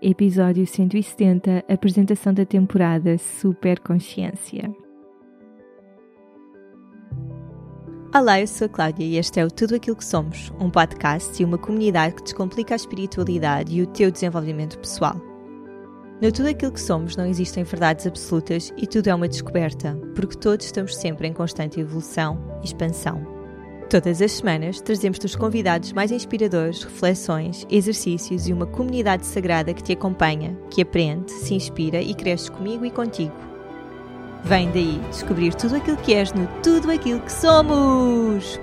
Episódio 170 Apresentação da temporada Super Consciência. Olá, eu sou a Cláudia e este é o Tudo Aquilo que Somos, um podcast e uma comunidade que descomplica a espiritualidade e o teu desenvolvimento pessoal. No Tudo Aquilo que Somos não existem verdades absolutas e tudo é uma descoberta, porque todos estamos sempre em constante evolução e expansão. Todas as semanas trazemos-te os convidados mais inspiradores, reflexões, exercícios e uma comunidade sagrada que te acompanha, que aprende, se inspira e cresce comigo e contigo. Vem daí descobrir tudo aquilo que és no Tudo Aquilo que Somos!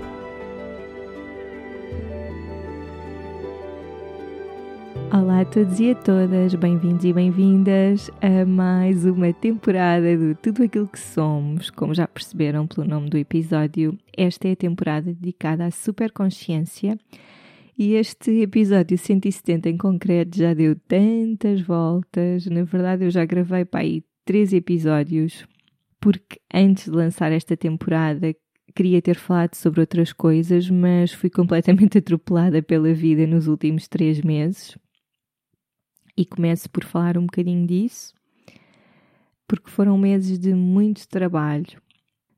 Olá a todos e a todas, bem-vindos e bem-vindas a mais uma temporada do Tudo Aquilo que Somos. Como já perceberam pelo nome do episódio, esta é a temporada dedicada à superconsciência e este episódio 170 em concreto já deu tantas voltas. Na verdade, eu já gravei para aí três episódios, porque antes de lançar esta temporada queria ter falado sobre outras coisas, mas fui completamente atropelada pela vida nos últimos três meses e começo por falar um bocadinho disso, porque foram meses de muito trabalho,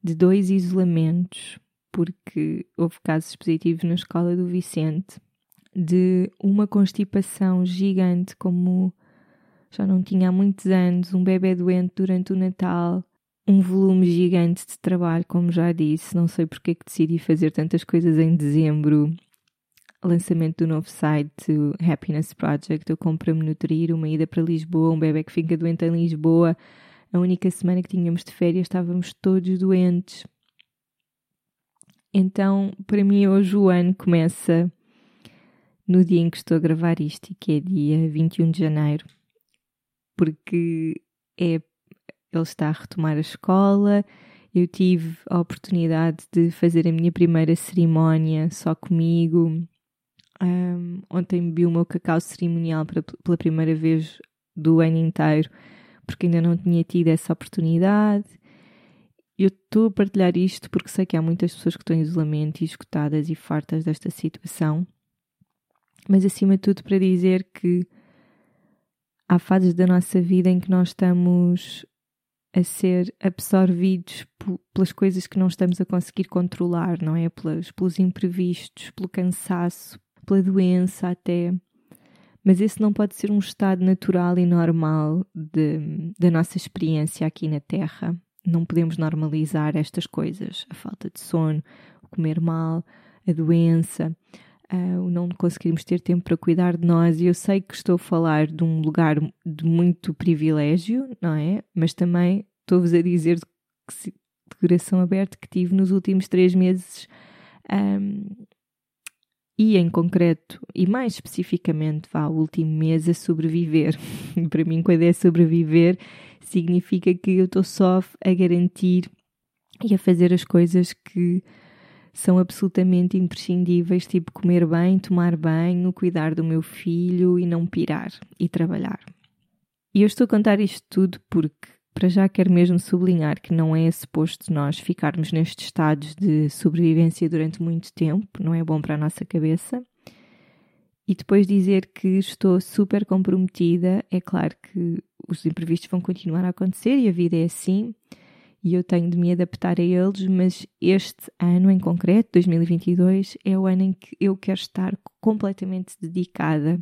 de dois isolamentos, porque houve casos positivos na escola do Vicente, de uma constipação gigante, como já não tinha há muitos anos, um bebê doente durante o Natal, um volume gigante de trabalho, como já disse. Não sei porque é que decidi fazer tantas coisas em dezembro lançamento do novo site Happiness Project, eu compro-me nutrir, uma ida para Lisboa, um bebê que fica doente em Lisboa. A única semana que tínhamos de férias estávamos todos doentes. Então, para mim, hoje o ano começa no dia em que estou a gravar isto, que é dia 21 de janeiro, porque é, ele está a retomar a escola. Eu tive a oportunidade de fazer a minha primeira cerimónia só comigo, um, ontem bebi o meu cacau cerimonial para, pela primeira vez do ano inteiro, porque ainda não tinha tido essa oportunidade. Eu estou a partilhar isto porque sei que há muitas pessoas que estão em isolamento e escutadas e fartas desta situação, mas acima de tudo para dizer que há fases da nossa vida em que nós estamos a ser absorvidos pelas coisas que não estamos a conseguir controlar, não é? Pelas, pelos imprevistos, pelo cansaço, pela doença até. Mas esse não pode ser um estado natural e normal de, da nossa experiência aqui na Terra. Não podemos normalizar estas coisas. A falta de sono, o comer mal, a doença, uh, o não conseguirmos ter tempo para cuidar de nós. E eu sei que estou a falar de um lugar de muito privilégio, não é? Mas também estou-vos a dizer de, coração aberto que tive nos últimos três meses um, e em concreto, e mais especificamente, vá, o último mês a sobreviver. Para mim, quando é sobreviver, significa que eu estou só a garantir e a fazer as coisas que são absolutamente imprescindíveis, tipo comer bem, tomar banho, cuidar do meu filho e não pirar e trabalhar. E eu estou a contar isto tudo porque para já quero mesmo sublinhar que não é suposto nós ficarmos nestes estados de sobrevivência durante muito tempo, não é bom para a nossa cabeça. E depois dizer que estou super comprometida, é claro que os imprevistos vão continuar a acontecer e a vida é assim, e eu tenho de me adaptar a eles, mas este ano em concreto, 2022, é o ano em que eu quero estar completamente dedicada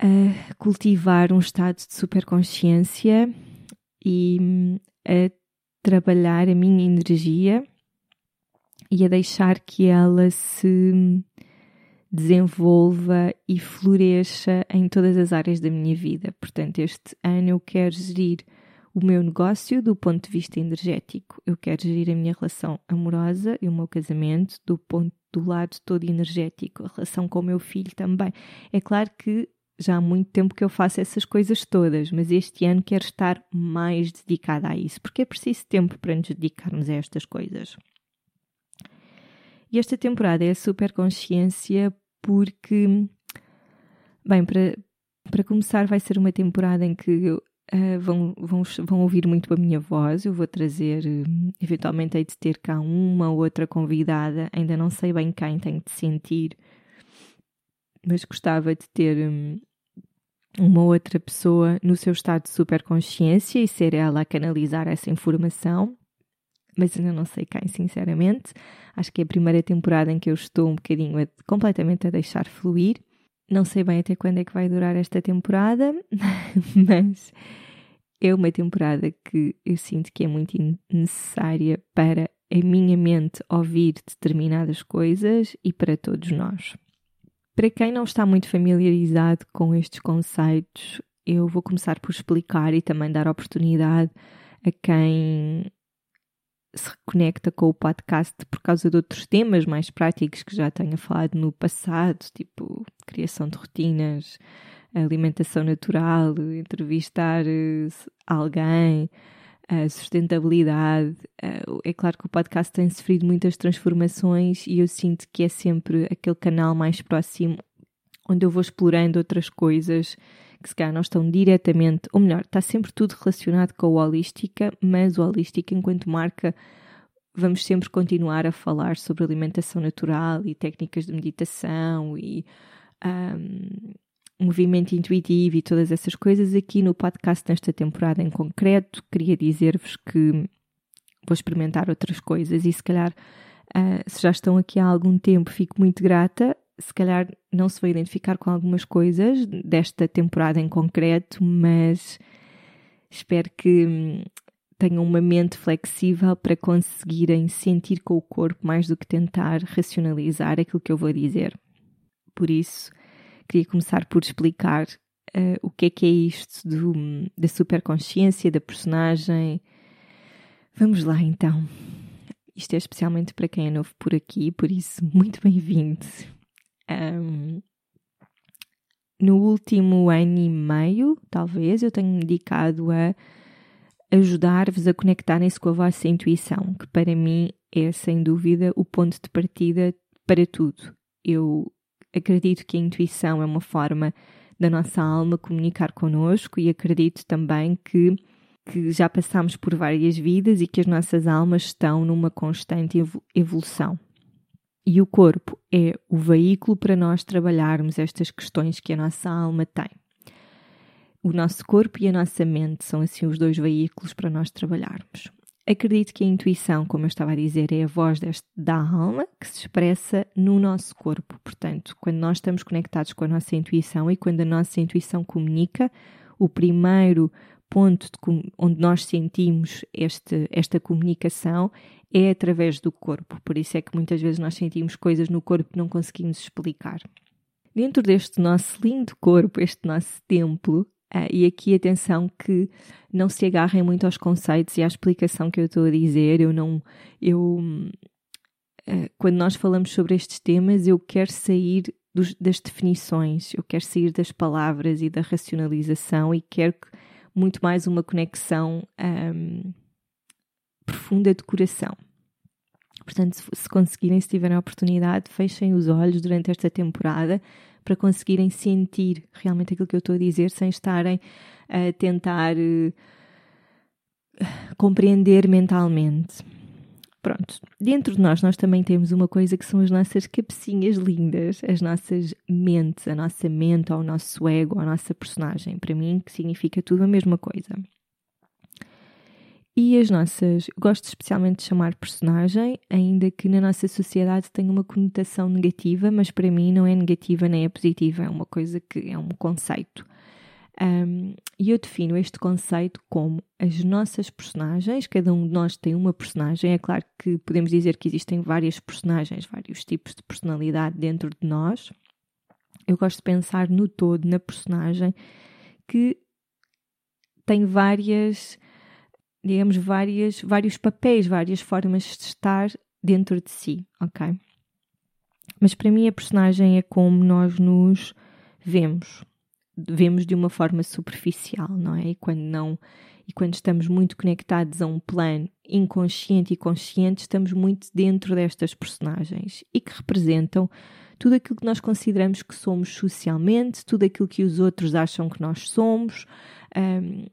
a cultivar um estado de superconsciência e hum, a trabalhar a minha energia e a deixar que ela se desenvolva e floresça em todas as áreas da minha vida. Portanto, este ano eu quero gerir o meu negócio do ponto de vista energético. Eu quero gerir a minha relação amorosa e o meu casamento do ponto do lado todo energético, a relação com o meu filho também. É claro que já há muito tempo que eu faço essas coisas todas, mas este ano quero estar mais dedicada a isso, porque é preciso tempo para nos dedicarmos a estas coisas. E esta temporada é super consciência porque, bem, para, para começar, vai ser uma temporada em que uh, vão, vão, vão ouvir muito a minha voz. Eu vou trazer, uh, eventualmente, hei de ter cá uma ou outra convidada, ainda não sei bem quem tenho de sentir, mas gostava de ter. Um, uma outra pessoa no seu estado de superconsciência e ser ela a canalizar essa informação. Mas ainda não sei quem, sinceramente. Acho que é a primeira temporada em que eu estou um bocadinho a, completamente a deixar fluir. Não sei bem até quando é que vai durar esta temporada, mas é uma temporada que eu sinto que é muito necessária para a minha mente ouvir determinadas coisas e para todos nós. Para quem não está muito familiarizado com estes conceitos, eu vou começar por explicar e também dar oportunidade a quem se reconecta com o podcast por causa de outros temas mais práticos que já tenha falado no passado, tipo criação de rotinas, alimentação natural, entrevistar eh, alguém, a sustentabilidade. É claro que o podcast tem sofrido muitas transformações e eu sinto que é sempre aquele canal mais próximo onde eu vou explorando outras coisas que se calhar não estão diretamente, ou melhor, está sempre tudo relacionado com a holística, mas o holística enquanto marca vamos sempre continuar a falar sobre alimentação natural e técnicas de meditação e um, movimento intuitivo e todas essas coisas aqui no podcast nesta temporada em concreto. Queria dizer-vos que vou experimentar outras coisas e se calhar uh, se já estão aqui há algum tempo fico muito grata. Se calhar não se vai identificar com algumas coisas desta temporada em concreto, mas espero que hum, tenham uma mente flexível para conseguirem sentir com o corpo mais do que tentar racionalizar aquilo que eu vou dizer. Por isso, queria começar por explicar uh, o que é que é isto do, da superconsciência, da personagem. Vamos lá então. Isto é especialmente para quem é novo por aqui, por isso, muito bem-vindo. Um, no último ano e meio, talvez, eu tenho me dedicado a ajudar-vos a conectarem-se com a vossa intuição, que para mim é sem dúvida o ponto de partida para tudo. Eu acredito que a intuição é uma forma da nossa alma comunicar connosco e acredito também que, que já passamos por várias vidas e que as nossas almas estão numa constante evolução. E o corpo é o veículo para nós trabalharmos estas questões que a nossa alma tem. O nosso corpo e a nossa mente são assim os dois veículos para nós trabalharmos. Acredito que a intuição, como eu estava a dizer, é a voz deste, da alma que se expressa no nosso corpo. Portanto, quando nós estamos conectados com a nossa intuição e quando a nossa intuição comunica, o primeiro ponto de, onde nós sentimos este, esta comunicação é através do corpo. Por isso é que muitas vezes nós sentimos coisas no corpo que não conseguimos explicar. Dentro deste nosso lindo corpo, este nosso templo, Uh, e aqui atenção que não se agarrem muito aos conceitos e à explicação que eu estou a dizer. Eu não. Eu, uh, quando nós falamos sobre estes temas, eu quero sair dos, das definições, eu quero sair das palavras e da racionalização e quero que, muito mais uma conexão um, profunda de coração. Portanto, se, se conseguirem, se tiverem a oportunidade, fechem os olhos durante esta temporada para conseguirem sentir realmente aquilo que eu estou a dizer sem estarem a tentar uh, compreender mentalmente. Pronto, dentro de nós, nós também temos uma coisa que são as nossas cabecinhas lindas, as nossas mentes, a nossa mente, ou o nosso ego, a nossa personagem. Para mim, que significa tudo a mesma coisa. E as nossas, gosto especialmente de chamar personagem, ainda que na nossa sociedade tenha uma conotação negativa, mas para mim não é negativa nem é positiva, é uma coisa que é um conceito. Um, e eu defino este conceito como as nossas personagens, cada um de nós tem uma personagem. É claro que podemos dizer que existem várias personagens, vários tipos de personalidade dentro de nós. Eu gosto de pensar no todo, na personagem, que tem várias digamos, várias, vários papéis, várias formas de estar dentro de si, ok? Mas para mim a personagem é como nós nos vemos. Vemos de uma forma superficial, não é? E quando não e quando estamos muito conectados a um plano inconsciente e consciente, estamos muito dentro destas personagens e que representam tudo aquilo que nós consideramos que somos socialmente, tudo aquilo que os outros acham que nós somos, um,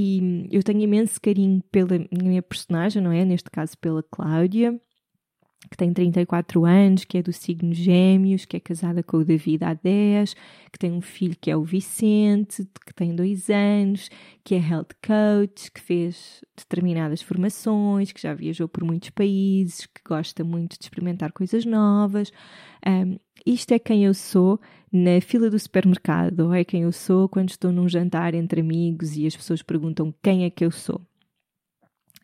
e eu tenho imenso carinho pela minha personagem, não é? Neste caso, pela Cláudia. Que tem 34 anos, que é do signo Gêmeos, que é casada com o David há 10, que tem um filho que é o Vicente, que tem 2 anos, que é health coach, que fez determinadas formações, que já viajou por muitos países, que gosta muito de experimentar coisas novas. Um, isto é quem eu sou na fila do supermercado, ou é quem eu sou quando estou num jantar entre amigos e as pessoas perguntam quem é que eu sou.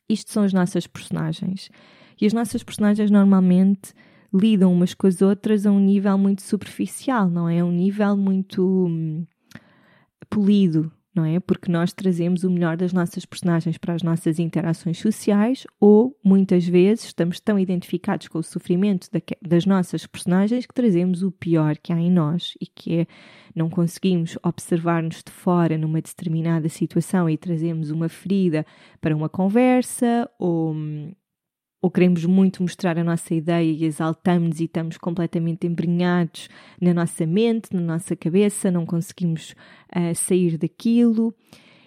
Isto são as nossas personagens. E as nossas personagens normalmente lidam umas com as outras a um nível muito superficial, não é? A um nível muito hum, polido, não é? Porque nós trazemos o melhor das nossas personagens para as nossas interações sociais ou muitas vezes estamos tão identificados com o sofrimento das nossas personagens que trazemos o pior que há em nós e que é não conseguimos observar-nos de fora numa determinada situação e trazemos uma ferida para uma conversa ou hum, ou queremos muito mostrar a nossa ideia e exaltamos e estamos completamente embrenhados na nossa mente, na nossa cabeça, não conseguimos uh, sair daquilo.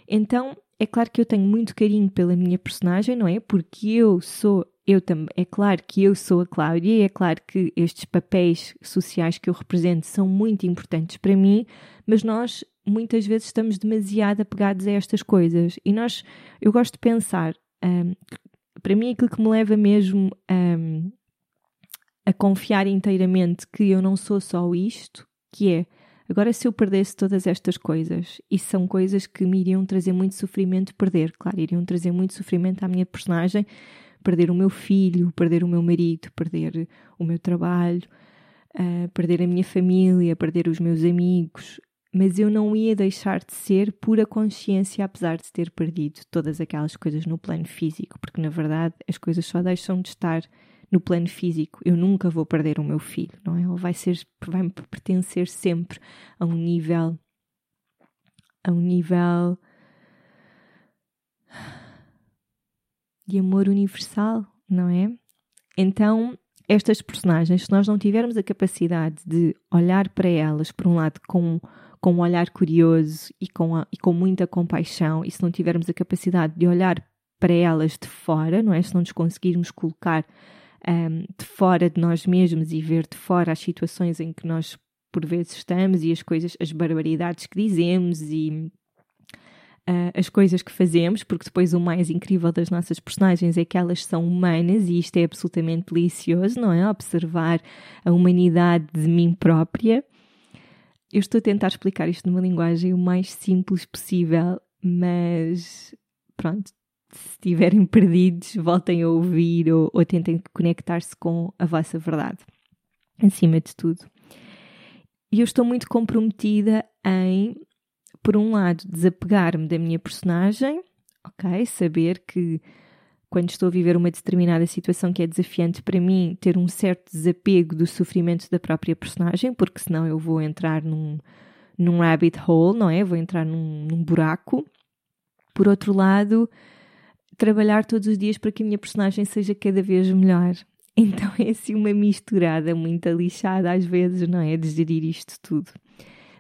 Então, é claro que eu tenho muito carinho pela minha personagem, não é? Porque eu sou, eu também, é claro que eu sou a Cláudia é claro que estes papéis sociais que eu represento são muito importantes para mim, mas nós muitas vezes estamos demasiado apegados a estas coisas e nós, eu gosto de pensar um, para mim, aquilo que me leva mesmo a, a confiar inteiramente que eu não sou só isto, que é agora se eu perdesse todas estas coisas, e são coisas que me iriam trazer muito sofrimento perder, claro, iriam trazer muito sofrimento à minha personagem, perder o meu filho, perder o meu marido, perder o meu trabalho, uh, perder a minha família, perder os meus amigos, mas eu não ia deixar de ser pura consciência, apesar de ter perdido todas aquelas coisas no plano físico, porque na verdade as coisas só deixam de estar no plano físico. Eu nunca vou perder o meu filho, não é? Ele vai ser, vai me pertencer sempre a um nível, a um nível de amor universal, não é? Então, estas personagens, se nós não tivermos a capacidade de olhar para elas, por um lado, com com um olhar curioso e com, a, e com muita compaixão, e se não tivermos a capacidade de olhar para elas de fora, não é? Se não nos conseguirmos colocar um, de fora de nós mesmos e ver de fora as situações em que nós por vezes estamos e as coisas, as barbaridades que dizemos e uh, as coisas que fazemos, porque depois o mais incrível das nossas personagens é que elas são humanas e isto é absolutamente delicioso, não é? Observar a humanidade de mim própria eu estou a tentar explicar isto numa linguagem o mais simples possível, mas pronto, se estiverem perdidos, voltem a ouvir ou, ou tentem conectar-se com a vossa verdade, acima de tudo. E eu estou muito comprometida em, por um lado, desapegar-me da minha personagem, ok? Saber que quando estou a viver uma determinada situação que é desafiante para mim, ter um certo desapego do sofrimento da própria personagem, porque senão eu vou entrar num, num rabbit hole, não é? Vou entrar num, num buraco. Por outro lado, trabalhar todos os dias para que a minha personagem seja cada vez melhor. Então é assim uma misturada muito lixada às vezes, não é? De gerir isto tudo.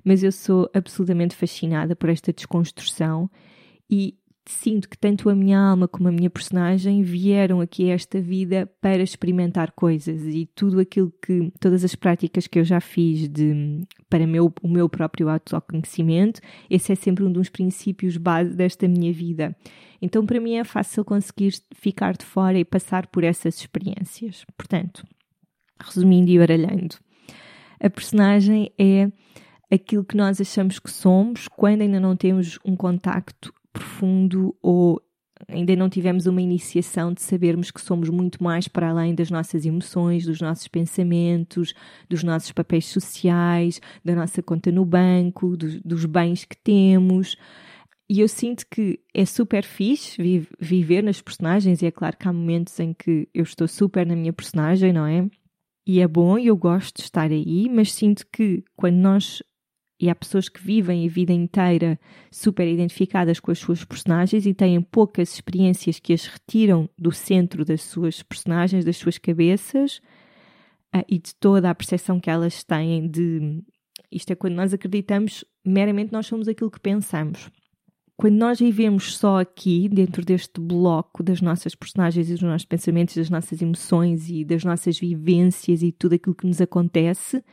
Mas eu sou absolutamente fascinada por esta desconstrução e sinto que tanto a minha alma como a minha personagem vieram aqui a esta vida para experimentar coisas e tudo aquilo que, todas as práticas que eu já fiz de, para meu, o meu próprio autoconhecimento, esse é sempre um dos princípios base desta minha vida. Então, para mim é fácil conseguir ficar de fora e passar por essas experiências. Portanto, resumindo e baralhando, a personagem é aquilo que nós achamos que somos quando ainda não temos um contacto profundo ou ainda não tivemos uma iniciação de sabermos que somos muito mais para além das nossas emoções, dos nossos pensamentos, dos nossos papéis sociais, da nossa conta no banco, dos, dos bens que temos. E eu sinto que é super fixe viver nas personagens, e é claro que há momentos em que eu estou super na minha personagem, não é? E é bom e eu gosto de estar aí, mas sinto que quando nós e há pessoas que vivem a vida inteira super identificadas com as suas personagens e têm poucas experiências que as retiram do centro das suas personagens, das suas cabeças uh, e de toda a percepção que elas têm de. Isto é quando nós acreditamos, meramente nós somos aquilo que pensamos. quando nós vivemos só aqui, dentro deste bloco das nossas personagens e dos nossos pensamentos, das nossas emoções e das nossas vivências e tudo aquilo que nos acontece,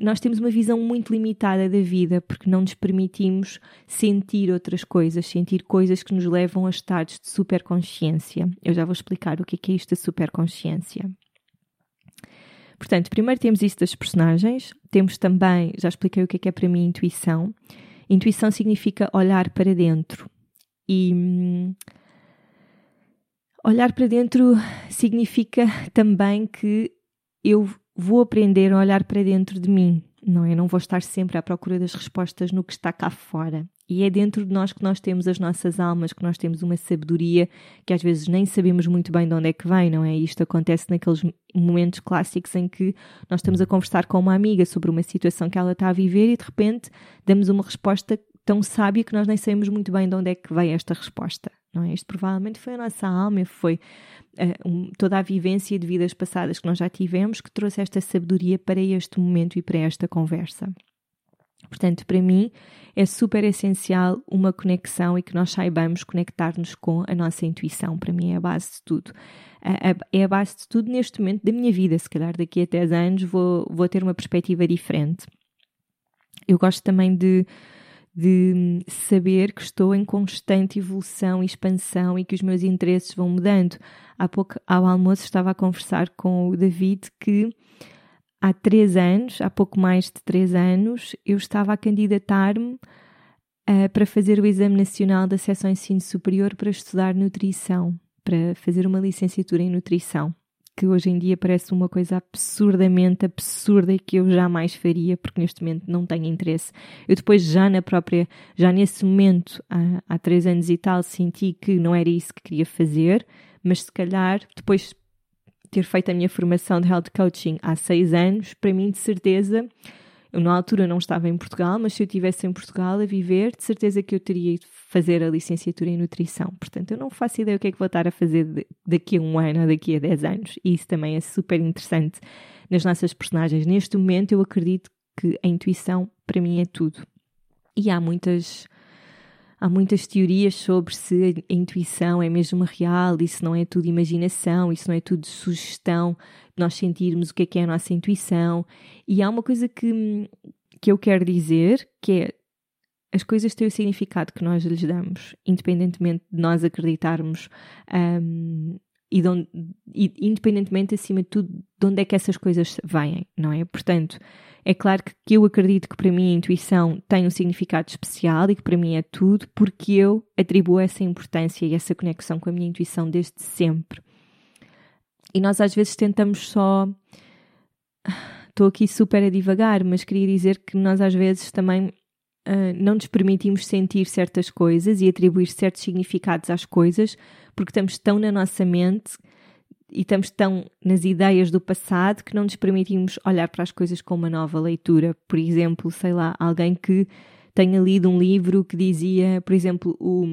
nós temos uma visão muito limitada da vida porque não nos permitimos sentir outras coisas, sentir coisas que nos levam a estados de superconsciência. Eu já vou explicar o que é, isto da superconsciência. Portanto, primeiro temos isso das personagens, temos também, já expliquei o que é, que é para mim intuição. Intuição significa olhar para dentro. E hum, olhar para dentro significa também que eu vou aprender a olhar para dentro de mim, não é? Não vou estar sempre à procura das respostas no que está cá fora. E é dentro de nós que nós temos as nossas almas, que nós temos uma sabedoria que às vezes nem sabemos muito bem de onde é que vem, não é? Isto acontece naqueles momentos clássicos em que nós estamos a conversar com uma amiga sobre uma situação que ela está a viver e de repente damos uma resposta tão sábia que nós nem sabemos muito bem de onde é que veio esta resposta. Não é? Isto provavelmente foi a nossa alma, foi uh, um, toda a vivência de vidas passadas que nós já tivemos que trouxe esta sabedoria para este momento e para esta conversa. Portanto, para mim é super essencial uma conexão e que nós saibamos conectar-nos com a nossa intuição. Para mim é a base de tudo. É a base de tudo neste momento da minha vida. Se calhar daqui a 10 anos vou, vou ter uma perspectiva diferente. Eu gosto também de de saber que estou em constante evolução e expansão e que os meus interesses vão mudando. Há pouco, ao almoço, estava a conversar com o David que há três anos, há pouco mais de três anos, eu estava a candidatar-me uh, para fazer o Exame Nacional da Seção Ensino Superior para estudar nutrição, para fazer uma licenciatura em nutrição que hoje em dia parece uma coisa absurdamente absurda e que eu jamais faria, porque neste momento não tenho interesse. Eu depois já na própria, já nesse momento, há, há três anos e tal, senti que não era isso que queria fazer, mas se calhar depois ter feito a minha formação de health coaching há seis anos, para mim de certeza eu, na altura, não estava em Portugal, mas se eu estivesse em Portugal a viver, de certeza que eu teria ido fazer a licenciatura em nutrição. Portanto, eu não faço ideia o que é que vou estar a fazer daqui a um ano ou daqui a dez anos. E isso também é super interessante nas nossas personagens. Neste momento, eu acredito que a intuição, para mim, é tudo. E há muitas há muitas teorias sobre se a intuição é mesmo real, isso não é tudo imaginação, isso não é tudo sugestão, nós sentirmos o que é que é a nossa intuição. E há uma coisa que, que eu quero dizer, que é as coisas têm o significado que nós lhes damos, independentemente de nós acreditarmos um, e, onde, e, independentemente, acima de tudo, de onde é que essas coisas vêm, não é? Portanto, é claro que, que eu acredito que para mim a intuição tem um significado especial e que para mim é tudo, porque eu atribuo essa importância e essa conexão com a minha intuição desde sempre. E nós às vezes tentamos só. Estou aqui super a divagar, mas queria dizer que nós às vezes também uh, não nos permitimos sentir certas coisas e atribuir certos significados às coisas porque estamos tão na nossa mente e estamos tão nas ideias do passado que não nos permitimos olhar para as coisas com uma nova leitura. Por exemplo, sei lá, alguém que tenha lido um livro que dizia, por exemplo, o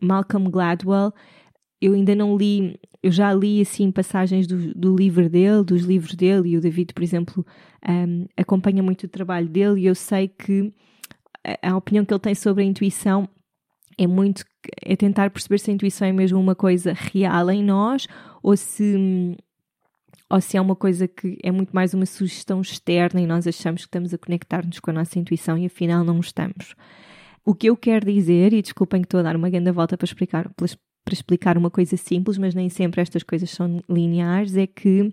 Malcolm Gladwell. Eu ainda não li, eu já li assim passagens do, do livro dele, dos livros dele, e o David, por exemplo, um, acompanha muito o trabalho dele, e eu sei que a, a opinião que ele tem sobre a intuição é muito é tentar perceber se a intuição é mesmo uma coisa real em nós ou se ou se é uma coisa que é muito mais uma sugestão externa e nós achamos que estamos a conectar-nos com a nossa intuição e afinal não estamos. O que eu quero dizer, e desculpem que estou a dar uma grande volta para explicar, para explicar uma coisa simples, mas nem sempre estas coisas são lineares, é que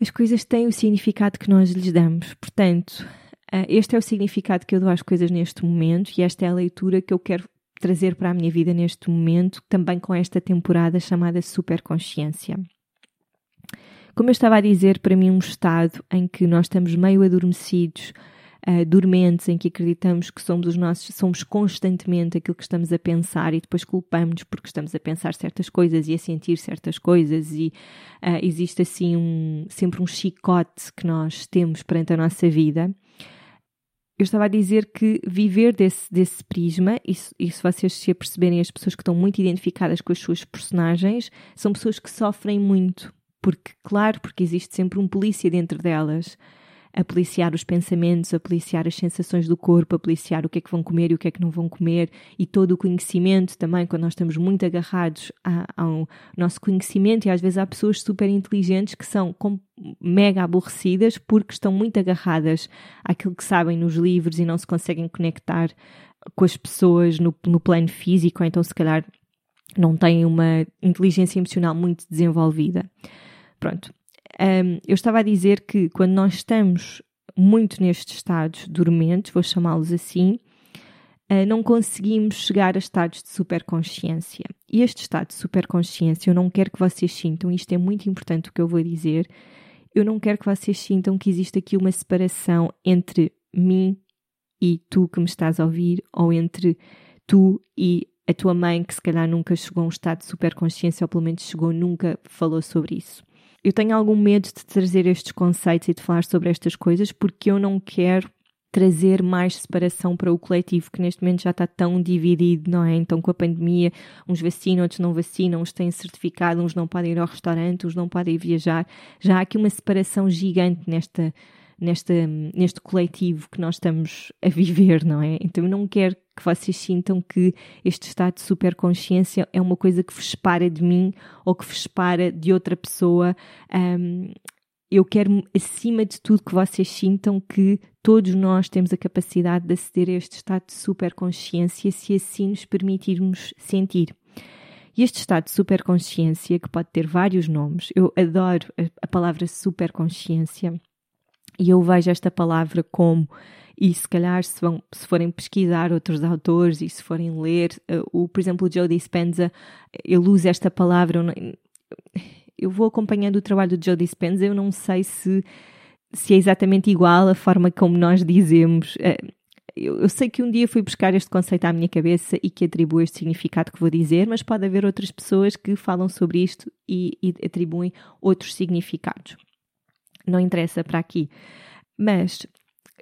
as coisas têm o significado que nós lhes damos. Portanto, eh, este é o significado que eu dou às coisas neste momento e esta é a leitura que eu quero trazer para a minha vida neste momento, também com esta temporada chamada Superconsciência. Como eu estava a dizer, para mim, um estado em que nós estamos meio adormecidos, uh, dormentes, em que acreditamos que somos os nossos, somos constantemente aquilo que estamos a pensar e depois culpamos porque estamos a pensar certas coisas e a sentir certas coisas e uh, existe assim um, sempre um chicote que nós temos perante a nossa vida eu estava a dizer que viver desse, desse prisma, e se vocês se aperceberem, as pessoas que estão muito identificadas com as suas personagens são pessoas que sofrem muito. Porque, claro, porque existe sempre um polícia dentro delas. A policiar os pensamentos, a policiar as sensações do corpo, a policiar o que é que vão comer e o que é que não vão comer, e todo o conhecimento também, quando nós estamos muito agarrados ao nosso conhecimento, e às vezes há pessoas super inteligentes que são mega aborrecidas porque estão muito agarradas àquilo que sabem nos livros e não se conseguem conectar com as pessoas no, no plano físico, então se calhar não têm uma inteligência emocional muito desenvolvida. Pronto. Um, eu estava a dizer que quando nós estamos muito nestes estados dormentes, vou chamá-los assim, uh, não conseguimos chegar a estados de superconsciência. E este estado de superconsciência, eu não quero que vocês sintam, isto é muito importante o que eu vou dizer, eu não quero que vocês sintam que existe aqui uma separação entre mim e tu que me estás a ouvir, ou entre tu e a tua mãe que se calhar nunca chegou a um estado de superconsciência, ou pelo menos chegou, nunca falou sobre isso. Eu tenho algum medo de trazer estes conceitos e de falar sobre estas coisas porque eu não quero trazer mais separação para o coletivo que neste momento já está tão dividido, não é? Então com a pandemia, uns vacinam, outros não vacinam, uns têm certificado, uns não podem ir ao restaurante, uns não podem viajar. Já há aqui uma separação gigante nesta nesta, neste coletivo que nós estamos a viver, não é? Então eu não quero que vocês sintam que este estado de superconsciência é uma coisa que vos separa de mim ou que vos separa de outra pessoa. Um, eu quero, acima de tudo, que vocês sintam que todos nós temos a capacidade de aceder a este estado de superconsciência se assim nos permitirmos sentir. E este estado de superconsciência, que pode ter vários nomes, eu adoro a palavra superconsciência, e eu vejo esta palavra como, e se calhar se, vão, se forem pesquisar outros autores e se forem ler, uh, o, por exemplo, o Joe Dispenza, ele usa esta palavra. Eu vou acompanhando o trabalho do Joe Dispenza, eu não sei se, se é exatamente igual a forma como nós dizemos. Eu, eu, sei que um dia fui buscar este conceito à minha cabeça e que atribuo este significado que vou dizer, mas pode haver outras pessoas que falam sobre isto e, e atribuem outros significados não interessa para aqui. Mas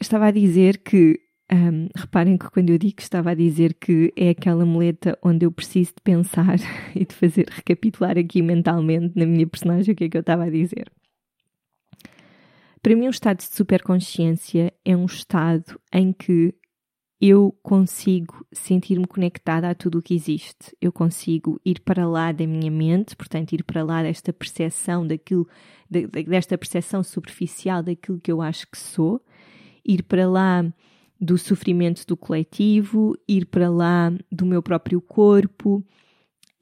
estava a dizer que, um, reparem que quando eu digo estava a dizer que é aquela muleta onde eu preciso de pensar e de fazer recapitular aqui mentalmente na minha personagem o que é que eu estava a dizer. Para mim, um estado de superconsciência é um estado em que eu consigo sentir-me conectada a tudo o que existe. Eu consigo ir para lá da minha mente, portanto, ir para lá desta percepção daquilo, desta percepção superficial daquilo que eu acho que sou, ir para lá do sofrimento do coletivo, ir para lá do meu próprio corpo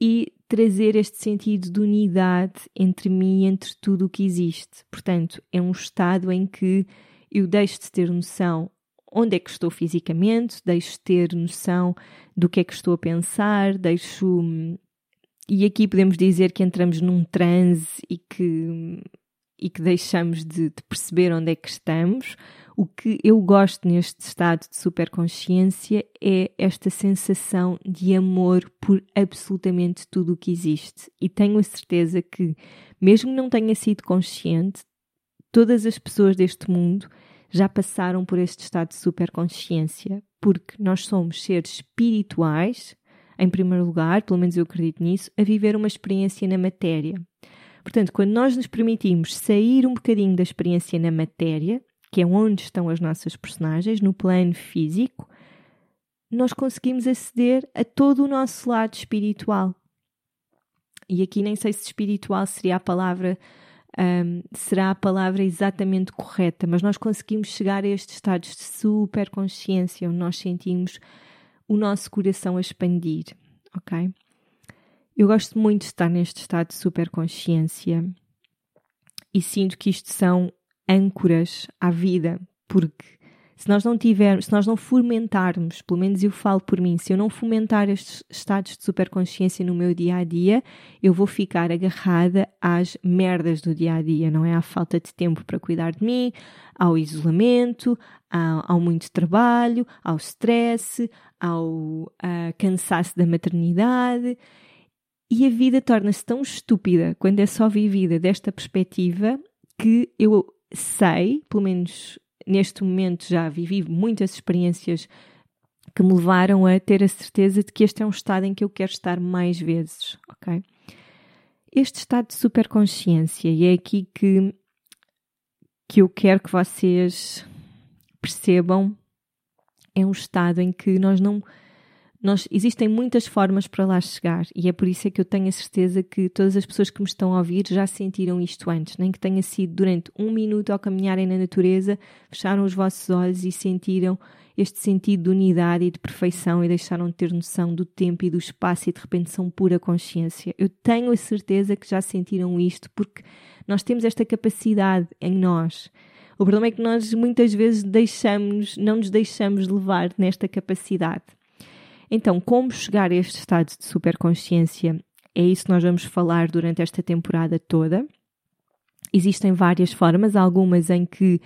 e trazer este sentido de unidade entre mim e entre tudo o que existe. Portanto, é um estado em que eu deixo de ter noção onde é que estou fisicamente, deixo ter noção do que é que estou a pensar, deixo. E aqui podemos dizer que entramos num transe e que, e que deixamos de, de perceber onde é que estamos. O que eu gosto neste estado de superconsciência é esta sensação de amor por absolutamente tudo o que existe. E tenho a certeza que, mesmo não tenha sido consciente, todas as pessoas deste mundo já passaram por este estado de superconsciência, porque nós somos seres espirituais, em primeiro lugar, pelo menos eu acredito nisso, a viver uma experiência na matéria. Portanto, quando nós nos permitimos sair um bocadinho da experiência na matéria, que é onde estão as nossas personagens, no plano físico, nós conseguimos aceder a todo o nosso lado espiritual. E aqui nem sei se espiritual seria a palavra um, será a palavra exatamente correta, mas nós conseguimos chegar a estes estados de super consciência, onde nós sentimos o nosso coração a expandir, ok? Eu gosto muito de estar neste estado de super consciência e sinto que isto são âncoras à vida, porque se nós não tivermos, se nós não fomentarmos, pelo menos eu falo por mim, se eu não fomentar estes estados de superconsciência no meu dia a dia, eu vou ficar agarrada às merdas do dia a dia, não é? À falta de tempo para cuidar de mim, ao isolamento, ao, ao muito trabalho, ao stress, ao uh, cansaço da maternidade. E a vida torna-se tão estúpida quando é só vivida desta perspectiva que eu sei, pelo menos neste momento já vivi muitas experiências que me levaram a ter a certeza de que este é um estado em que eu quero estar mais vezes, ok? Este estado de superconsciência, e é aqui que, que eu quero que vocês percebam é um estado em que nós não nós, existem muitas formas para lá chegar e é por isso é que eu tenho a certeza que todas as pessoas que me estão a ouvir já sentiram isto antes, nem que tenha sido durante um minuto ao caminharem na natureza, fecharam os vossos olhos e sentiram este sentido de unidade e de perfeição e deixaram de ter noção do tempo e do espaço e de repente são pura consciência. Eu tenho a certeza que já sentiram isto porque nós temos esta capacidade em nós. O problema é que nós muitas vezes deixamos, não nos deixamos levar nesta capacidade. Então, como chegar a este estado de superconsciência? É isso que nós vamos falar durante esta temporada toda. Existem várias formas, algumas em que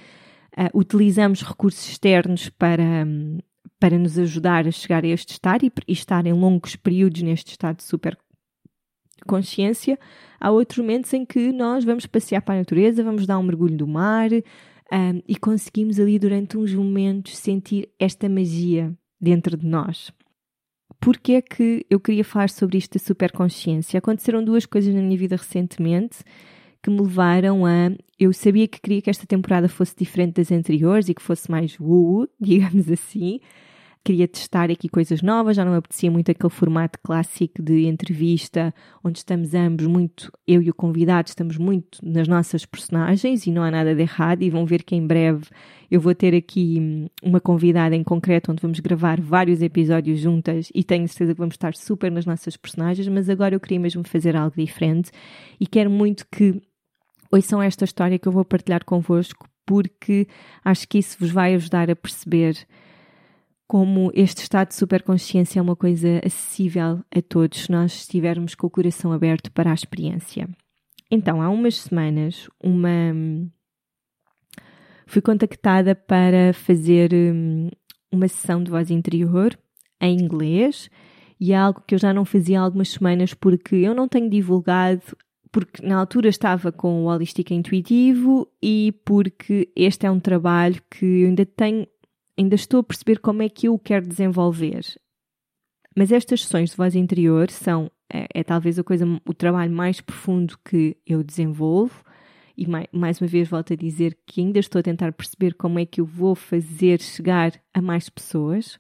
uh, utilizamos recursos externos para, um, para nos ajudar a chegar a este estado e, e estar em longos períodos neste estado de superconsciência. Há outros momentos em que nós vamos passear para a natureza, vamos dar um mergulho do mar um, e conseguimos ali durante uns momentos sentir esta magia dentro de nós. Porquê é que eu queria falar sobre isto da superconsciência? Aconteceram duas coisas na minha vida recentemente que me levaram a. Eu sabia que queria que esta temporada fosse diferente das anteriores e que fosse mais woo, digamos assim queria testar aqui coisas novas, já não me apetecia muito aquele formato clássico de entrevista, onde estamos ambos muito, eu e o convidado, estamos muito nas nossas personagens e não há nada de errado. E vão ver que em breve eu vou ter aqui hum, uma convidada em concreto, onde vamos gravar vários episódios juntas e tenho certeza que vamos estar super nas nossas personagens. Mas agora eu queria mesmo fazer algo diferente e quero muito que ouçam esta história que eu vou partilhar convosco, porque acho que isso vos vai ajudar a perceber como este estado de superconsciência é uma coisa acessível a todos se nós estivermos com o coração aberto para a experiência. Então, há umas semanas, uma fui contactada para fazer hum, uma sessão de voz interior em inglês e é algo que eu já não fazia há algumas semanas porque eu não tenho divulgado porque na altura estava com o Holística Intuitivo e porque este é um trabalho que eu ainda tenho ainda estou a perceber como é que eu o quero desenvolver. Mas estas sessões de voz interior são, é, é talvez a coisa, o trabalho mais profundo que eu desenvolvo. E mais, mais uma vez volto a dizer que ainda estou a tentar perceber como é que eu vou fazer chegar a mais pessoas.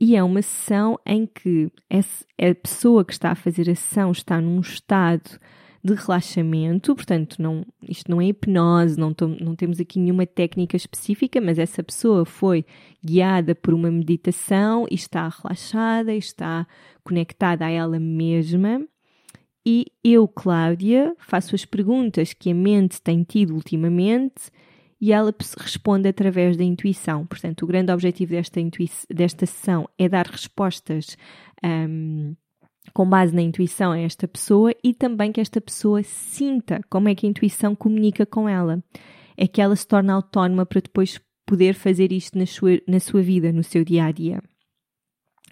E é uma sessão em que a pessoa que está a fazer a sessão está num estado de relaxamento, portanto, não, isto não é hipnose, não, não temos aqui nenhuma técnica específica, mas essa pessoa foi guiada por uma meditação e está relaxada, está conectada a ela mesma. E eu, Cláudia, faço as perguntas que a mente tem tido ultimamente e ela responde através da intuição. Portanto, o grande objetivo desta, desta sessão é dar respostas. Um, com base na intuição a esta pessoa e também que esta pessoa sinta como é que a intuição comunica com ela. É que ela se torna autónoma para depois poder fazer isto na sua, na sua vida, no seu dia a dia.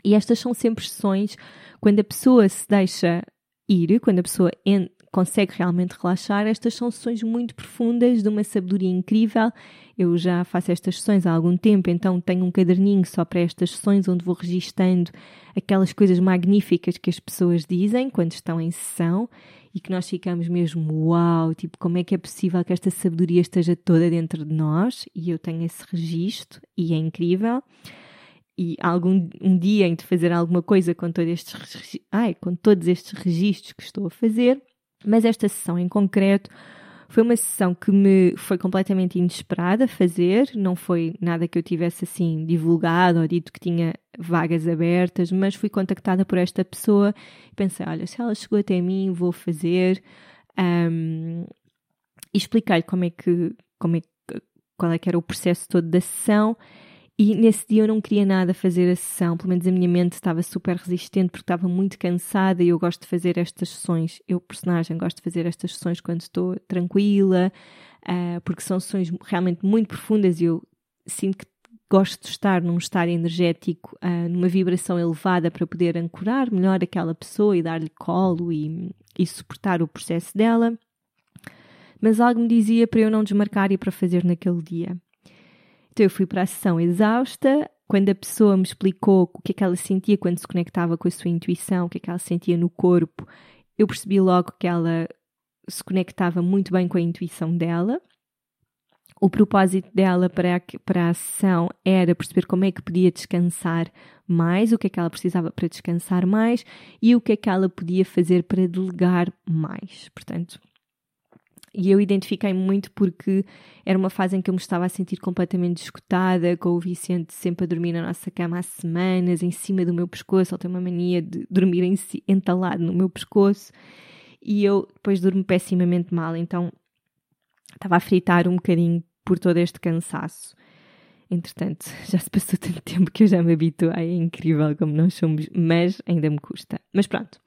E estas são sempre sessões quando a pessoa se deixa ir, quando a pessoa consegue realmente relaxar. Estas são sessões muito profundas, de uma sabedoria incrível. Eu já faço estas sessões há algum tempo, então tenho um caderninho só para estas sessões onde vou registando aquelas coisas magníficas que as pessoas dizem quando estão em sessão e que nós ficamos mesmo uau, tipo, como é que é possível que esta sabedoria esteja toda dentro de nós? E eu tenho esse registro e é incrível e algum um dia em de fazer alguma coisa com todos estes ai, com todos estes registros que estou a fazer mas esta sessão em concreto foi uma sessão que me foi completamente inesperada fazer, não foi nada que eu tivesse assim divulgado ou dito que tinha vagas abertas, mas fui contactada por esta pessoa e pensei, olha, se ela chegou até mim, vou fazer. Um, e expliquei-lhe como é que, como é, qual é que era o processo todo da sessão e nesse dia eu não queria nada fazer a sessão, pelo menos a minha mente estava super resistente porque estava muito cansada e eu gosto de fazer estas sessões. Eu, personagem, gosto de fazer estas sessões quando estou tranquila, uh, porque são sessões realmente muito profundas e eu sinto que gosto de estar num estado energético, uh, numa vibração elevada para poder ancorar melhor aquela pessoa e dar-lhe colo e, e suportar o processo dela. Mas algo me dizia para eu não desmarcar e para fazer naquele dia. Então eu fui para a sessão exausta. Quando a pessoa me explicou o que é que ela sentia quando se conectava com a sua intuição, o que é que ela sentia no corpo, eu percebi logo que ela se conectava muito bem com a intuição dela. O propósito dela para a, para a sessão era perceber como é que podia descansar mais, o que é que ela precisava para descansar mais e o que é que ela podia fazer para delegar mais. Portanto, e eu identifiquei muito porque era uma fase em que eu me estava a sentir completamente esgotada, com o Vicente sempre a dormir na nossa cama há semanas, em cima do meu pescoço. Ele tem uma mania de dormir em si, entalado no meu pescoço. E eu depois durmo pessimamente mal, então estava a fritar um bocadinho por todo este cansaço. Entretanto, já se passou tanto tempo que eu já me habituei, é incrível como nós somos, mas ainda me custa. Mas pronto.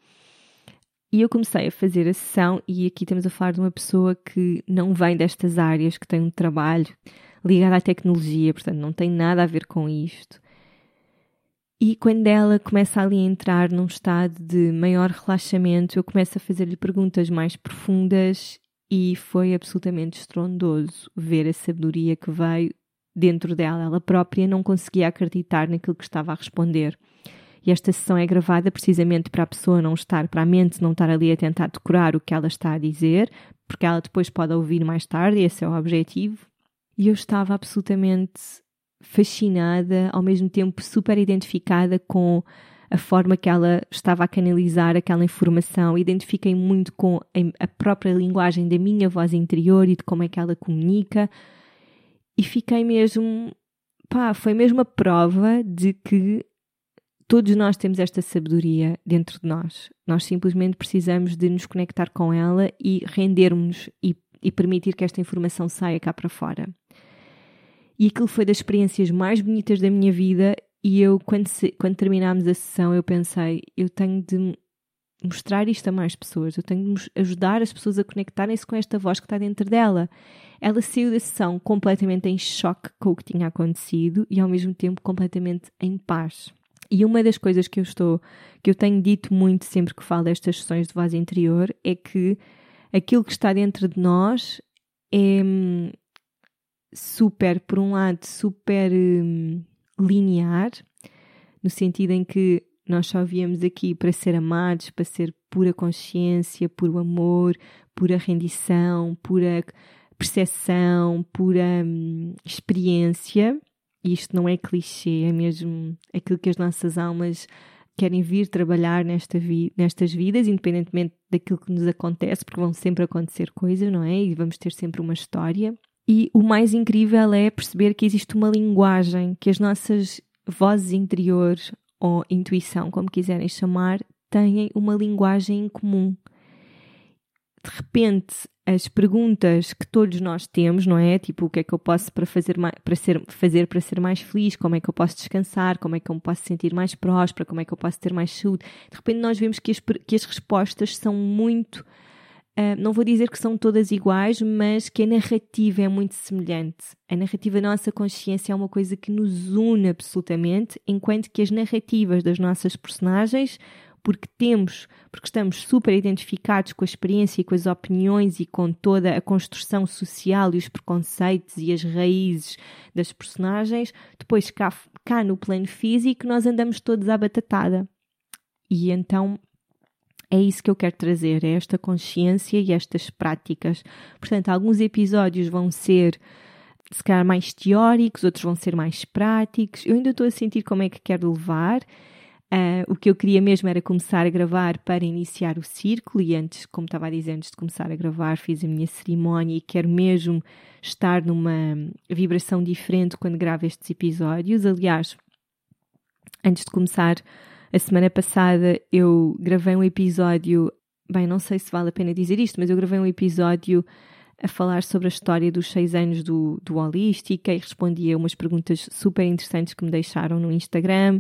E eu comecei a fazer a sessão, e aqui estamos a falar de uma pessoa que não vem destas áreas, que tem um trabalho ligado à tecnologia, portanto não tem nada a ver com isto. E quando ela começa ali a entrar num estado de maior relaxamento, eu começo a fazer-lhe perguntas mais profundas e foi absolutamente estrondoso ver a sabedoria que veio dentro dela. Ela própria não conseguia acreditar naquilo que estava a responder. E esta sessão é gravada precisamente para a pessoa não estar, para a mente não estar ali a tentar decorar o que ela está a dizer, porque ela depois pode ouvir mais tarde, esse é o objetivo. E eu estava absolutamente fascinada, ao mesmo tempo super identificada com a forma que ela estava a canalizar aquela informação. Identifiquei muito com a própria linguagem da minha voz interior e de como é que ela comunica. E fiquei mesmo. pá, foi mesmo a prova de que todos nós temos esta sabedoria dentro de nós. Nós simplesmente precisamos de nos conectar com ela e rendermos e, e permitir que esta informação saia cá para fora. E aquilo foi das experiências mais bonitas da minha vida e eu, quando, se, quando terminámos a sessão, eu pensei, eu tenho de mostrar isto a mais pessoas, eu tenho de ajudar as pessoas a conectarem-se com esta voz que está dentro dela. Ela saiu da sessão completamente em choque com o que tinha acontecido e ao mesmo tempo completamente em paz. E uma das coisas que eu estou, que eu tenho dito muito sempre que falo destas sessões de voz interior é que aquilo que está dentro de nós é hum, super, por um lado, super hum, linear, no sentido em que nós só viemos aqui para ser amados, para ser pura consciência, puro amor, pura rendição, pura percepção, pura hum, experiência. E isto não é clichê, é mesmo aquilo que as nossas almas querem vir trabalhar nesta vi nestas vidas, independentemente daquilo que nos acontece, porque vão sempre acontecer coisas, não é? E vamos ter sempre uma história. E o mais incrível é perceber que existe uma linguagem que as nossas vozes interiores ou intuição, como quiserem chamar, têm uma linguagem em comum. De repente, as perguntas que todos nós temos, não é? Tipo, o que é que eu posso para fazer, para ser, fazer para ser mais feliz? Como é que eu posso descansar? Como é que eu me posso sentir mais próspera? Como é que eu posso ter mais saúde? De repente, nós vemos que as, que as respostas são muito Uh, não vou dizer que são todas iguais, mas que a narrativa é muito semelhante. A narrativa da nossa consciência é uma coisa que nos une absolutamente, enquanto que as narrativas das nossas personagens, porque temos, porque estamos super identificados com a experiência e com as opiniões e com toda a construção social e os preconceitos e as raízes das personagens, depois cá, cá no plano físico nós andamos todos à batatada. E então é isso que eu quero trazer, é esta consciência e estas práticas. Portanto, alguns episódios vão ser se calhar mais teóricos, outros vão ser mais práticos. Eu ainda estou a sentir como é que quero levar. Uh, o que eu queria mesmo era começar a gravar para iniciar o círculo, e antes, como estava a dizer, antes de começar a gravar, fiz a minha cerimónia e quero mesmo estar numa vibração diferente quando gravo estes episódios. Aliás, antes de começar a semana passada eu gravei um episódio, bem, não sei se vale a pena dizer isto, mas eu gravei um episódio a falar sobre a história dos seis anos do, do Holística e respondi a umas perguntas super interessantes que me deixaram no Instagram.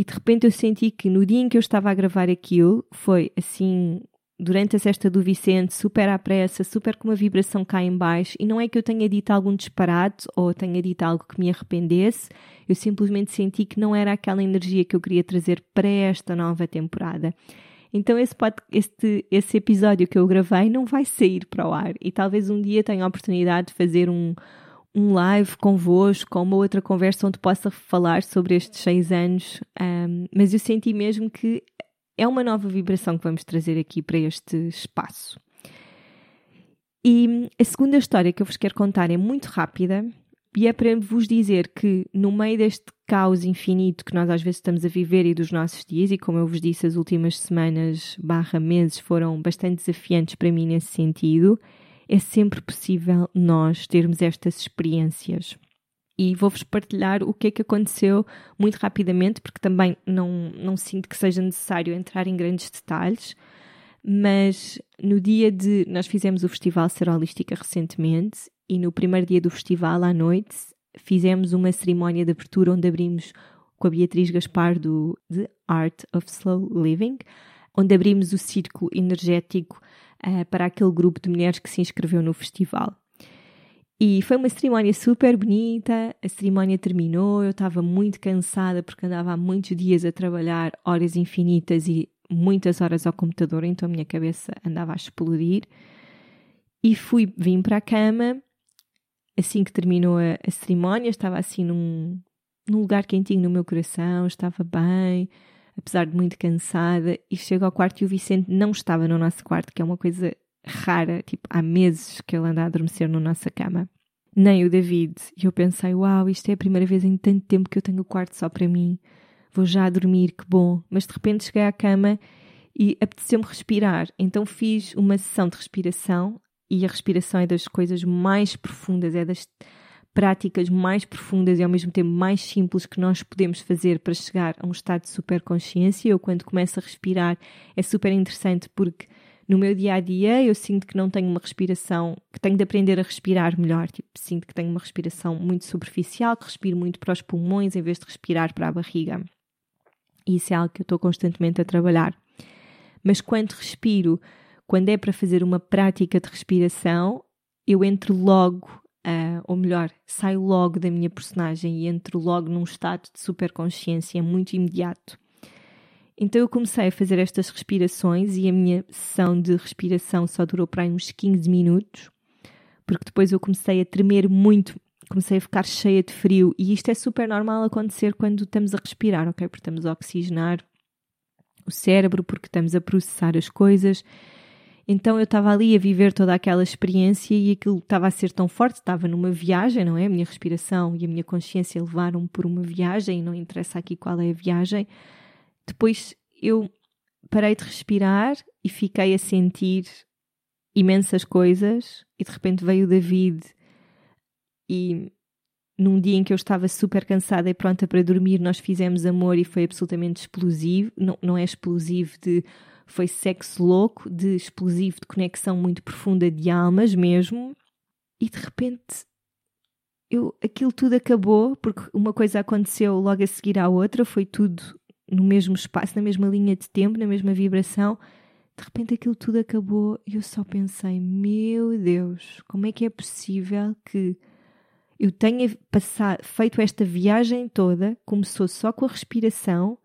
E de repente eu senti que no dia em que eu estava a gravar aquilo, foi assim durante a cesta do Vicente, super à pressa, super com uma vibração cá em baixo, e não é que eu tenha dito algum disparate ou tenha dito algo que me arrependesse, eu simplesmente senti que não era aquela energia que eu queria trazer para esta nova temporada. Então esse, este, esse episódio que eu gravei não vai sair para o ar e talvez um dia tenha a oportunidade de fazer um, um live convosco, com uma outra conversa onde possa falar sobre estes seis anos, um, mas eu senti mesmo que é uma nova vibração que vamos trazer aqui para este espaço. E a segunda história que eu vos quero contar é muito rápida e é para vos dizer que no meio deste caos infinito que nós às vezes estamos a viver e dos nossos dias, e como eu vos disse, as últimas semanas barra meses foram bastante desafiantes para mim nesse sentido, é sempre possível nós termos estas experiências. E vou-vos partilhar o que é que aconteceu muito rapidamente, porque também não, não sinto que seja necessário entrar em grandes detalhes. Mas no dia de. Nós fizemos o Festival Serolística recentemente e no primeiro dia do festival, à noite, fizemos uma cerimónia de abertura onde abrimos com a Beatriz Gaspar do The Art of Slow Living, onde abrimos o círculo energético uh, para aquele grupo de mulheres que se inscreveu no festival. E foi uma cerimónia super bonita, a cerimónia terminou, eu estava muito cansada porque andava há muitos dias a trabalhar, horas infinitas e muitas horas ao computador, então a minha cabeça andava a explodir. E fui, vim para a cama, assim que terminou a, a cerimónia, estava assim num, num lugar quentinho no meu coração, estava bem, apesar de muito cansada, e chego ao quarto e o Vicente não estava no nosso quarto, que é uma coisa rara, tipo, há meses que ele anda a adormecer na nossa cama. Nem o David. E eu pensei, uau, isto é a primeira vez em tanto tempo que eu tenho o quarto só para mim. Vou já dormir, que bom. Mas de repente cheguei à cama e apeteceu-me respirar. Então fiz uma sessão de respiração e a respiração é das coisas mais profundas, é das práticas mais profundas e ao mesmo tempo mais simples que nós podemos fazer para chegar a um estado de superconsciência. Eu, quando começo a respirar, é super interessante porque no meu dia a dia eu sinto que não tenho uma respiração, que tenho de aprender a respirar melhor. Tipo, sinto que tenho uma respiração muito superficial, que respiro muito para os pulmões em vez de respirar para a barriga. E isso é algo que eu estou constantemente a trabalhar. Mas quando respiro, quando é para fazer uma prática de respiração, eu entro logo Uh, ou melhor, saio logo da minha personagem e entro logo num estado de superconsciência muito imediato. Então eu comecei a fazer estas respirações e a minha sessão de respiração só durou para aí uns 15 minutos, porque depois eu comecei a tremer muito, comecei a ficar cheia de frio e isto é super normal acontecer quando estamos a respirar, ok? Porque estamos a oxigenar o cérebro, porque estamos a processar as coisas então eu estava ali a viver toda aquela experiência e aquilo estava a ser tão forte, estava numa viagem, não é? A minha respiração e a minha consciência levaram-me por uma viagem, não interessa aqui qual é a viagem. Depois eu parei de respirar e fiquei a sentir imensas coisas e de repente veio o David e num dia em que eu estava super cansada e pronta para dormir, nós fizemos amor e foi absolutamente explosivo. Não, não é explosivo de foi sexo louco, de explosivo, de conexão muito profunda de almas mesmo. E de repente eu, aquilo tudo acabou, porque uma coisa aconteceu logo a seguir à outra, foi tudo no mesmo espaço, na mesma linha de tempo, na mesma vibração. De repente aquilo tudo acabou e eu só pensei: meu Deus, como é que é possível que eu tenha passado, feito esta viagem toda? Começou só com a respiração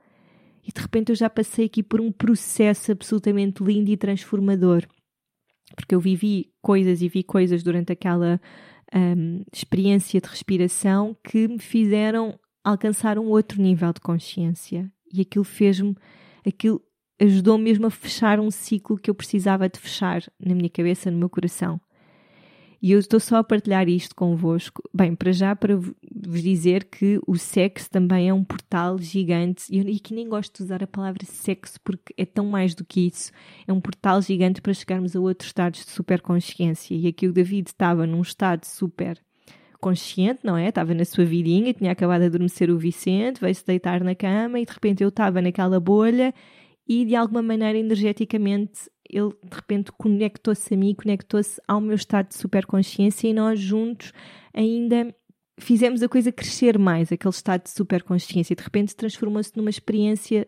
e de repente eu já passei aqui por um processo absolutamente lindo e transformador. Porque eu vivi coisas e vi coisas durante aquela um, experiência de respiração que me fizeram alcançar um outro nível de consciência. E aquilo fez-me, aquilo ajudou mesmo a fechar um ciclo que eu precisava de fechar na minha cabeça, no meu coração. E eu estou só a partilhar isto convosco. Bem, para já, para vos dizer que o sexo também é um portal gigante. E eu aqui nem gosto de usar a palavra sexo porque é tão mais do que isso. É um portal gigante para chegarmos a outros estados de superconsciência. E aqui o David estava num estado super consciente, não é? Estava na sua vidinha, tinha acabado de adormecer o Vicente, veio-se deitar na cama e de repente eu estava naquela bolha e de alguma maneira energeticamente ele de repente conectou-se a mim, conectou-se ao meu estado de superconsciência e nós juntos ainda fizemos a coisa crescer mais, aquele estado de superconsciência de repente transformou-se numa experiência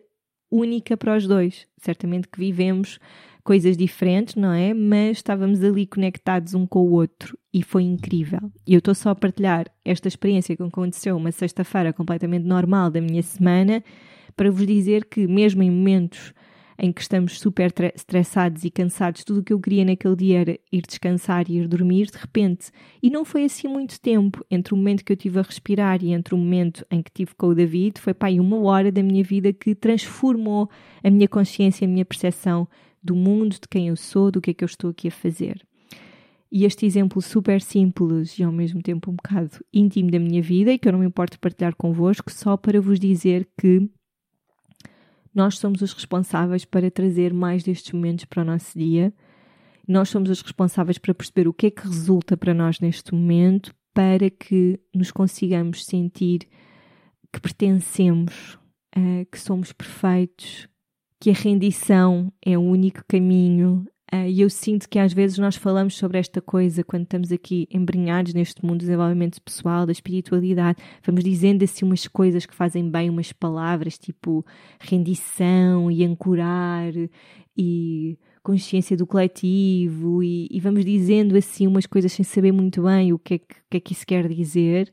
única para os dois. Certamente que vivemos coisas diferentes, não é? Mas estávamos ali conectados um com o outro e foi incrível. E eu estou só a partilhar esta experiência que aconteceu uma sexta-feira completamente normal da minha semana para vos dizer que mesmo em momentos em que estamos super estressados e cansados, tudo o que eu queria naquele dia era ir descansar e ir dormir, de repente. E não foi assim muito tempo entre o momento que eu tive a respirar e entre o momento em que tive com o David, foi aí uma hora da minha vida que transformou a minha consciência, a minha percepção do mundo, de quem eu sou, do que é que eu estou aqui a fazer. E este exemplo super simples e ao mesmo tempo um bocado íntimo da minha vida e que eu não me importo partilhar convosco, só para vos dizer que nós somos os responsáveis para trazer mais destes momentos para o nosso dia. Nós somos os responsáveis para perceber o que é que resulta para nós neste momento, para que nos consigamos sentir que pertencemos, uh, que somos perfeitos, que a rendição é o único caminho, e eu sinto que às vezes nós falamos sobre esta coisa quando estamos aqui embrenhados neste mundo do desenvolvimento pessoal, da espiritualidade, vamos dizendo assim umas coisas que fazem bem, umas palavras tipo rendição e ancorar e consciência do coletivo e, e vamos dizendo assim umas coisas sem saber muito bem o que é que, que, é que isso quer dizer.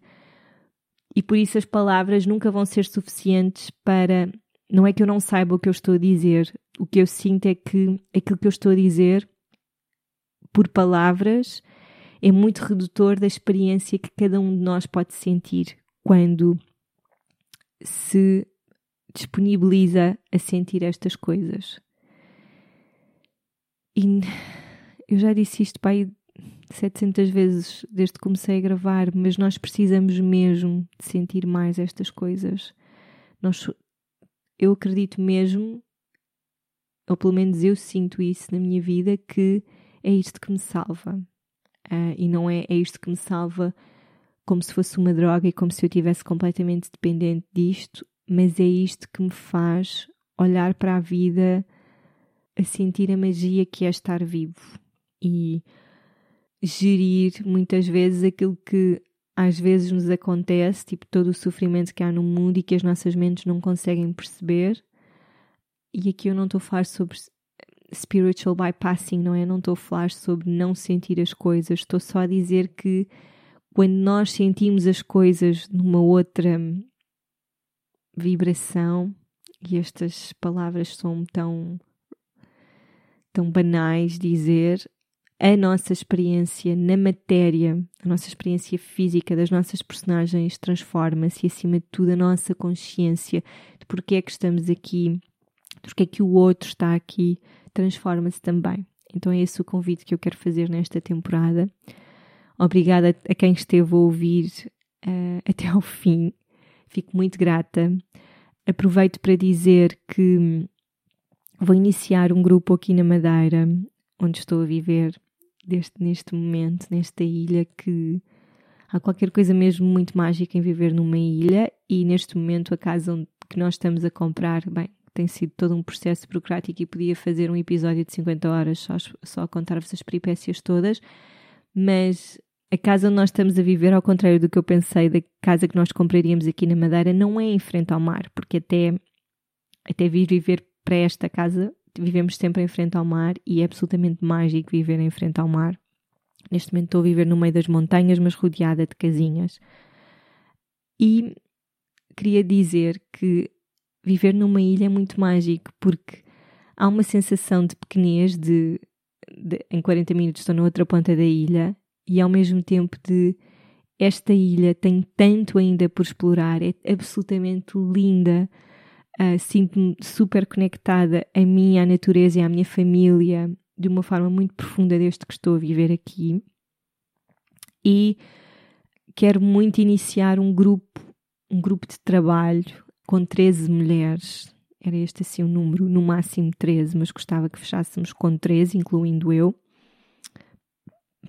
E por isso as palavras nunca vão ser suficientes para não é que eu não saiba o que eu estou a dizer, o que eu sinto é que aquilo que eu estou a dizer, por palavras, é muito redutor da experiência que cada um de nós pode sentir quando se disponibiliza a sentir estas coisas. E eu já disse isto para aí 700 vezes desde que comecei a gravar, mas nós precisamos mesmo de sentir mais estas coisas. Nós eu acredito mesmo, ou pelo menos eu sinto isso na minha vida, que é isto que me salva. Uh, e não é, é isto que me salva como se fosse uma droga e como se eu estivesse completamente dependente disto, mas é isto que me faz olhar para a vida a sentir a magia que é estar vivo e gerir muitas vezes aquilo que às vezes nos acontece, tipo todo o sofrimento que há no mundo e que as nossas mentes não conseguem perceber. E aqui eu não estou a falar sobre spiritual bypassing, não é? Não estou a falar sobre não sentir as coisas, estou só a dizer que quando nós sentimos as coisas numa outra vibração, e estas palavras são tão tão banais dizer, a nossa experiência na matéria, a nossa experiência física das nossas personagens transforma-se e, acima de tudo, a nossa consciência de porque é que estamos aqui, de porque é que o outro está aqui, transforma-se também. Então é esse o convite que eu quero fazer nesta temporada. Obrigada a quem esteve a ouvir uh, até ao fim. Fico muito grata. Aproveito para dizer que vou iniciar um grupo aqui na Madeira, onde estou a viver, deste, neste momento, nesta ilha, que há qualquer coisa mesmo muito mágica em viver numa ilha e neste momento a casa onde, que nós estamos a comprar, bem, tem sido todo um processo burocrático e podia fazer um episódio de 50 horas só, só a contar-vos as peripécias todas, mas a casa onde nós estamos a viver, ao contrário do que eu pensei da casa que nós compraríamos aqui na Madeira, não é em frente ao mar, porque até, até vir viver para esta casa vivemos sempre em frente ao mar e é absolutamente mágico viver em frente ao mar. Neste momento estou a viver no meio das montanhas, mas rodeada de casinhas. E queria dizer que viver numa ilha é muito mágico porque há uma sensação de pequenez de, de em 40 minutos estou na outra ponta da ilha e ao mesmo tempo de esta ilha tem tanto ainda por explorar, é absolutamente linda Uh, Sinto-me super conectada a mim, à natureza e à minha família de uma forma muito profunda desde que estou a viver aqui. E quero muito iniciar um grupo, um grupo de trabalho com 13 mulheres. Era este assim o número, no máximo 13, mas gostava que fechássemos com 13, incluindo eu,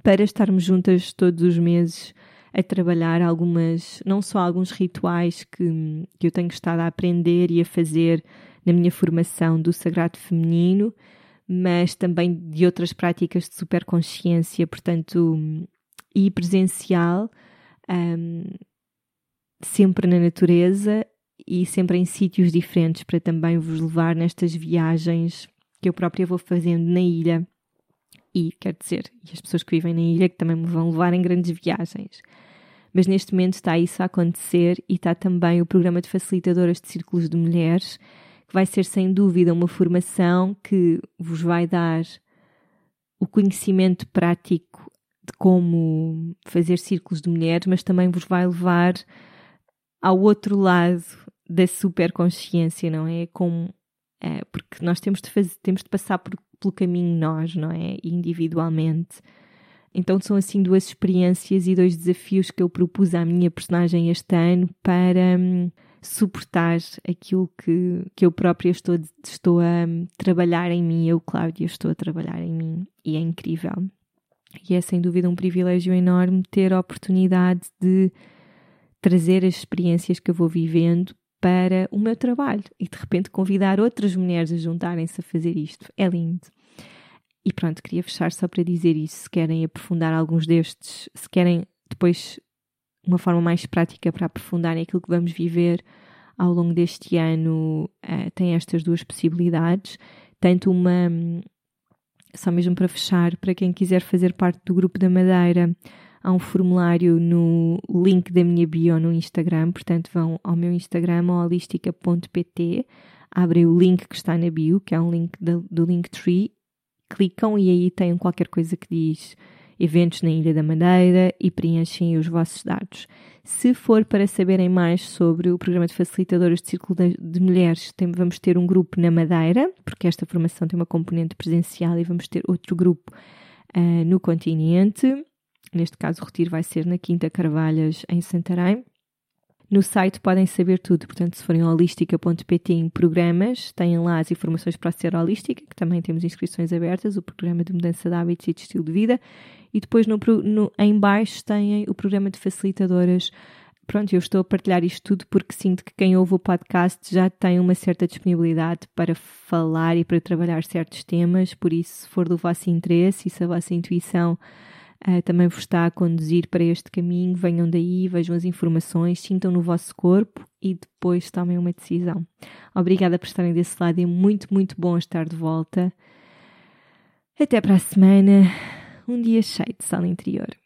para estarmos juntas todos os meses a trabalhar algumas, não só alguns rituais que, que eu tenho estado a aprender e a fazer na minha formação do sagrado feminino, mas também de outras práticas de superconsciência, portanto, e presencial, um, sempre na natureza e sempre em sítios diferentes para também vos levar nestas viagens que eu própria vou fazendo na ilha. E quer dizer, e as pessoas que vivem na ilha que também me vão levar em grandes viagens mas neste momento está isso a acontecer e está também o programa de facilitadoras de círculos de mulheres, que vai ser sem dúvida uma formação que vos vai dar o conhecimento prático de como fazer círculos de mulheres, mas também vos vai levar ao outro lado da superconsciência, não é? Como, é porque nós temos de, fazer, temos de passar por, pelo caminho nós, não é? Individualmente Então são assim duas experiências e dois desafios que eu propus à minha personagem este ano para hum, suportar aquilo que, que eu própria estou, estou a hum, trabalhar em mim, eu, Cláudia, estou a trabalhar em mim e é incrível. E é sem dúvida um privilégio enorme ter a oportunidade de trazer as experiências que eu vou vivendo para o meu trabalho e de repente convidar outras mulheres a juntarem-se a fazer isto. É lindo. E pronto, queria fechar só para dizer isso. Se querem aprofundar alguns destes, se querem depois uma forma mais prática para aprofundarem aquilo que vamos viver ao longo deste ano, uh, tem estas duas possibilidades. Tanto uma, só mesmo para fechar, para quem quiser fazer parte do grupo da Madeira, há um formulário no link da minha bio no Instagram, portanto vão ao meu Instagram, holistica.pt, abrem o link que está na bio, que é um link do Linktree, clicam e aí tem qualquer coisa que diz eventos na Ilha da Madeira e preenchem os vossos dados. Se for para saberem mais sobre o programa de facilitadoras de Círculo de Mulheres, vamos ter um grupo na Madeira, porque esta formação tem uma componente presencial e vamos ter outro grupo uh, no continente. Neste caso, o retiro vai ser na Quinta Carvalhas, em Santarém. No site podem saber tudo, portanto, se forem holística.pt em programas, têm lá as informações para Ser Holística, que também temos inscrições abertas, o programa de mudança de hábitos e de estilo de vida, e depois no, no, em baixo têm o programa de facilitadoras. Pronto, eu estou a partilhar isto tudo porque sinto que quem ouve o podcast já tem uma certa disponibilidade para falar e para trabalhar certos temas, por isso, se for do vosso interesse e se a vossa intuição uh, também vos está a conduzir para este caminho, venham daí, vejam as informações, sintam no vosso corpo e depois tomem uma decisão. Obrigada por estarem desse lado, é muito, muito bom estar de volta. Até para a semana, um dia cheio de sala interior.